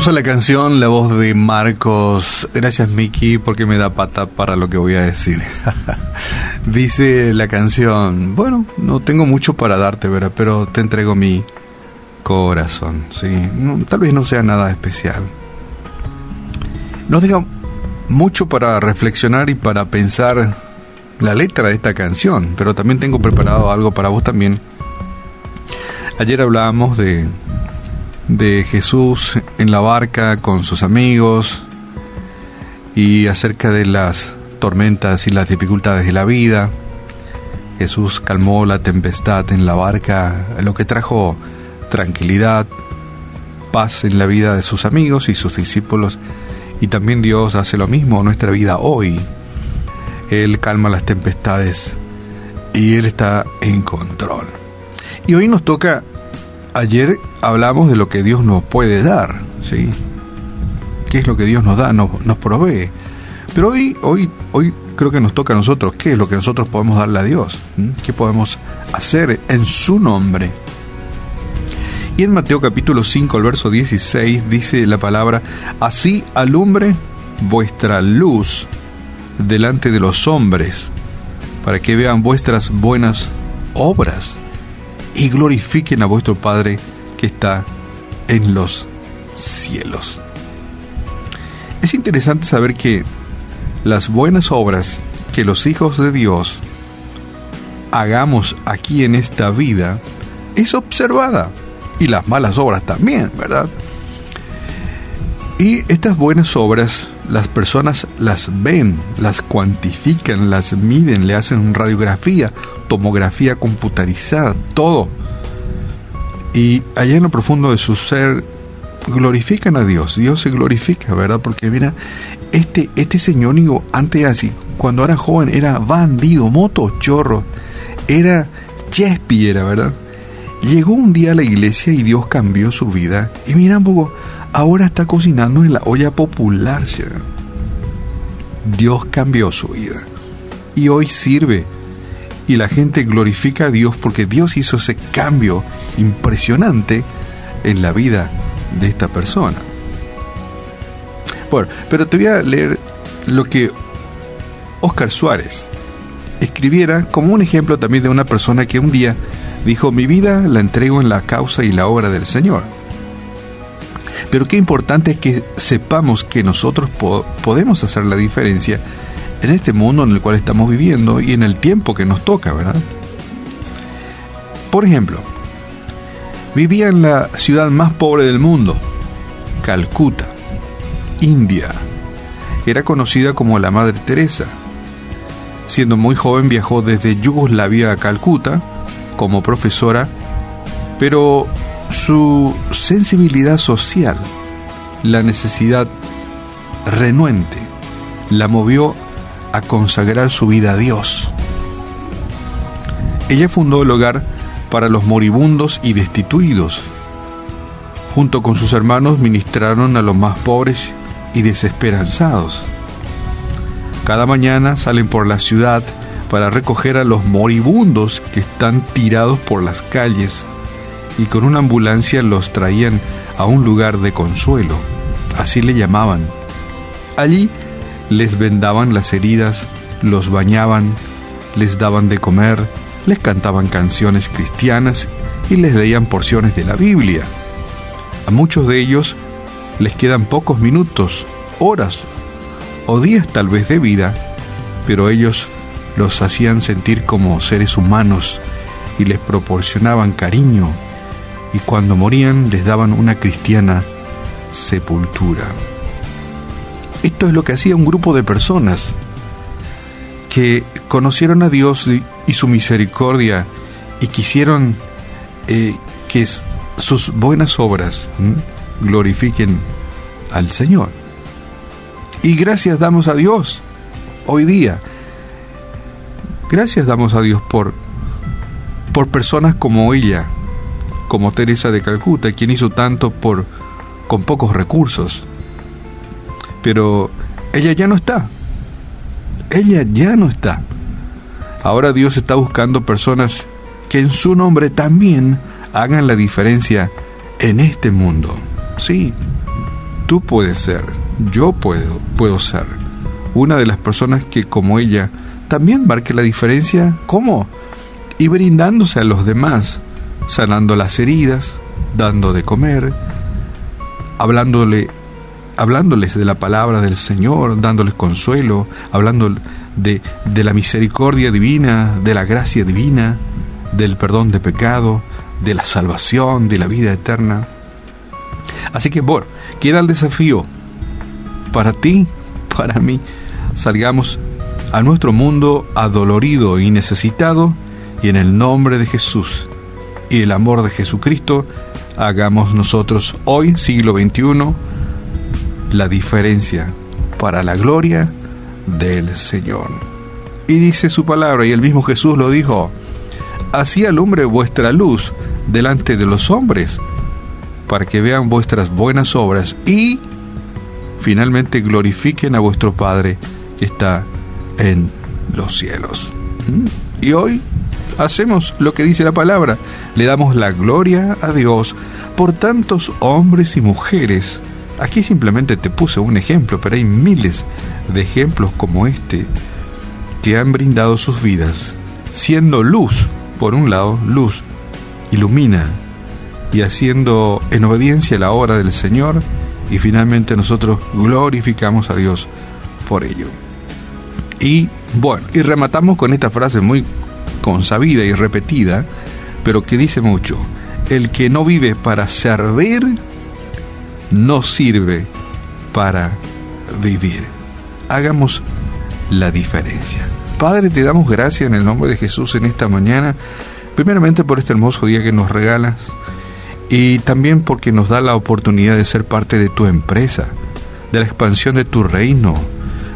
Escuchamos a la canción, la voz de Marcos. Gracias, Miki, porque me da pata para lo que voy a decir. Dice la canción, bueno, no tengo mucho para darte, ¿verdad? Pero te entrego mi corazón, ¿sí? tal vez no sea nada especial. Nos deja mucho para reflexionar y para pensar la letra de esta canción, pero también tengo preparado algo para vos también. Ayer hablábamos de de Jesús en la barca con sus amigos y acerca de las tormentas y las dificultades de la vida. Jesús calmó la tempestad en la barca, lo que trajo tranquilidad, paz en la vida de sus amigos y sus discípulos. Y también Dios hace lo mismo en nuestra vida hoy. Él calma las tempestades y Él está en control. Y hoy nos toca ayer hablamos de lo que Dios nos puede dar, ¿sí? ¿Qué es lo que Dios nos da, nos, provee? Pero hoy, hoy, hoy creo que nos toca a nosotros, ¿qué es lo que nosotros podemos darle a Dios? ¿Mm? ¿Qué podemos hacer en su nombre? Y en Mateo capítulo 5, el verso 16, dice la palabra, así alumbre vuestra luz delante de los hombres, para que vean vuestras buenas obras y glorifiquen a vuestro Padre que está en los cielos. Es interesante saber que las buenas obras que los hijos de Dios hagamos aquí en esta vida es observada y las malas obras también, ¿verdad? Y estas buenas obras las personas las ven, las cuantifican, las miden, le hacen radiografía, tomografía computarizada, todo. Y allá en lo profundo de su ser glorifican a Dios, Dios se glorifica, ¿verdad? Porque mira, este, este señor antes así, cuando era joven era bandido, moto, chorro, era era, ¿verdad? Llegó un día a la iglesia y Dios cambió su vida. Y mira ahora está cocinando en la olla popular. Dios cambió su vida y hoy sirve y la gente glorifica a Dios porque Dios hizo ese cambio impresionante en la vida de esta persona. Bueno, pero te voy a leer lo que Oscar Suárez escribiera como un ejemplo también de una persona que un día dijo, mi vida la entrego en la causa y la obra del Señor. Pero qué importante es que sepamos que nosotros podemos hacer la diferencia en este mundo en el cual estamos viviendo y en el tiempo que nos toca, ¿verdad? Por ejemplo, vivía en la ciudad más pobre del mundo, Calcuta, India. Era conocida como la Madre Teresa. Siendo muy joven viajó desde Yugoslavia a Calcuta como profesora, pero su sensibilidad social, la necesidad renuente, la movió a consagrar su vida a Dios. Ella fundó el hogar para los moribundos y destituidos. Junto con sus hermanos ministraron a los más pobres y desesperanzados. Cada mañana salen por la ciudad para recoger a los moribundos que están tirados por las calles y con una ambulancia los traían a un lugar de consuelo, así le llamaban. Allí les vendaban las heridas, los bañaban, les daban de comer, les cantaban canciones cristianas y les leían porciones de la Biblia. A muchos de ellos les quedan pocos minutos, horas o días tal vez de vida, pero ellos los hacían sentir como seres humanos y les proporcionaban cariño, y cuando morían les daban una cristiana sepultura. Esto es lo que hacía un grupo de personas que conocieron a Dios y su misericordia y quisieron eh, que sus buenas obras glorifiquen al Señor. Y gracias damos a Dios hoy día. Gracias damos a Dios por, por personas como ella, como Teresa de Calcuta, quien hizo tanto por con pocos recursos. Pero ella ya no está. Ella ya no está. Ahora Dios está buscando personas que en su nombre también hagan la diferencia en este mundo. Sí. tú puedes ser, yo puedo, puedo ser una de las personas que como ella también marque la diferencia. ¿Cómo? Y brindándose a los demás, sanando las heridas, dando de comer, hablándole, hablándoles de la palabra del Señor, dándoles consuelo, hablando de, de la misericordia divina, de la gracia divina, del perdón de pecado, de la salvación, de la vida eterna. Así que, bueno, queda el desafío para ti, para mí. Salgamos a nuestro mundo adolorido y necesitado y en el nombre de Jesús y el amor de Jesucristo, hagamos nosotros hoy, siglo XXI, la diferencia para la gloria del Señor. Y dice su palabra, y el mismo Jesús lo dijo, así alumbre vuestra luz delante de los hombres, para que vean vuestras buenas obras y finalmente glorifiquen a vuestro Padre que está en los cielos. ¿Mm? Y hoy hacemos lo que dice la palabra, le damos la gloria a Dios por tantos hombres y mujeres. Aquí simplemente te puse un ejemplo, pero hay miles de ejemplos como este que han brindado sus vidas, siendo luz, por un lado, luz, ilumina, y haciendo en obediencia la obra del Señor, y finalmente nosotros glorificamos a Dios por ello. Y bueno, y rematamos con esta frase muy consabida y repetida, pero que dice mucho, el que no vive para servir, no sirve para vivir. Hagamos la diferencia. Padre, te damos gracias en el nombre de Jesús en esta mañana, primeramente por este hermoso día que nos regalas y también porque nos da la oportunidad de ser parte de tu empresa, de la expansión de tu reino,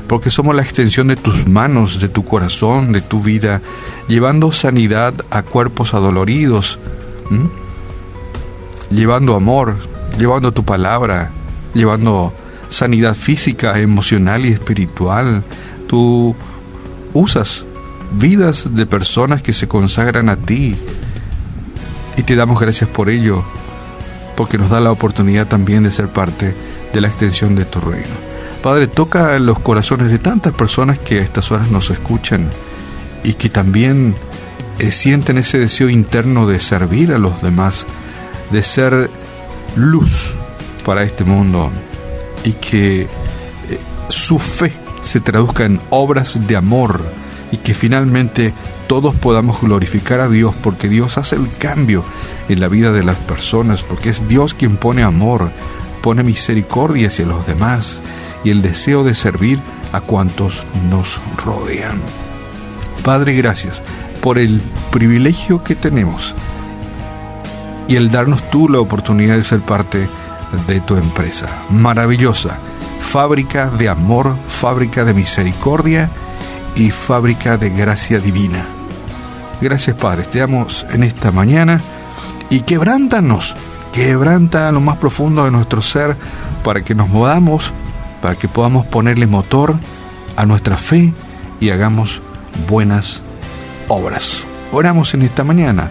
porque somos la extensión de tus manos, de tu corazón, de tu vida, llevando sanidad a cuerpos adoloridos, llevando amor, llevando tu palabra, llevando sanidad física, emocional y espiritual. Tú usas vidas de personas que se consagran a ti y te damos gracias por ello, porque nos da la oportunidad también de ser parte de la extensión de tu reino. Padre, toca los corazones de tantas personas que a estas horas nos escuchan y que también eh, sienten ese deseo interno de servir a los demás, de ser luz para este mundo y que eh, su fe se traduzca en obras de amor y que finalmente todos podamos glorificar a Dios porque Dios hace el cambio en la vida de las personas, porque es Dios quien pone amor, pone misericordia hacia los demás y el deseo de servir a cuantos nos rodean. Padre, gracias por el privilegio que tenemos y el darnos tú la oportunidad de ser parte de tu empresa. Maravillosa, fábrica de amor, fábrica de misericordia y fábrica de gracia divina. Gracias Padre, te damos en esta mañana y quebrántanos, quebranta lo más profundo de nuestro ser para que nos movamos para que podamos ponerle motor a nuestra fe y hagamos buenas obras. Oramos en esta mañana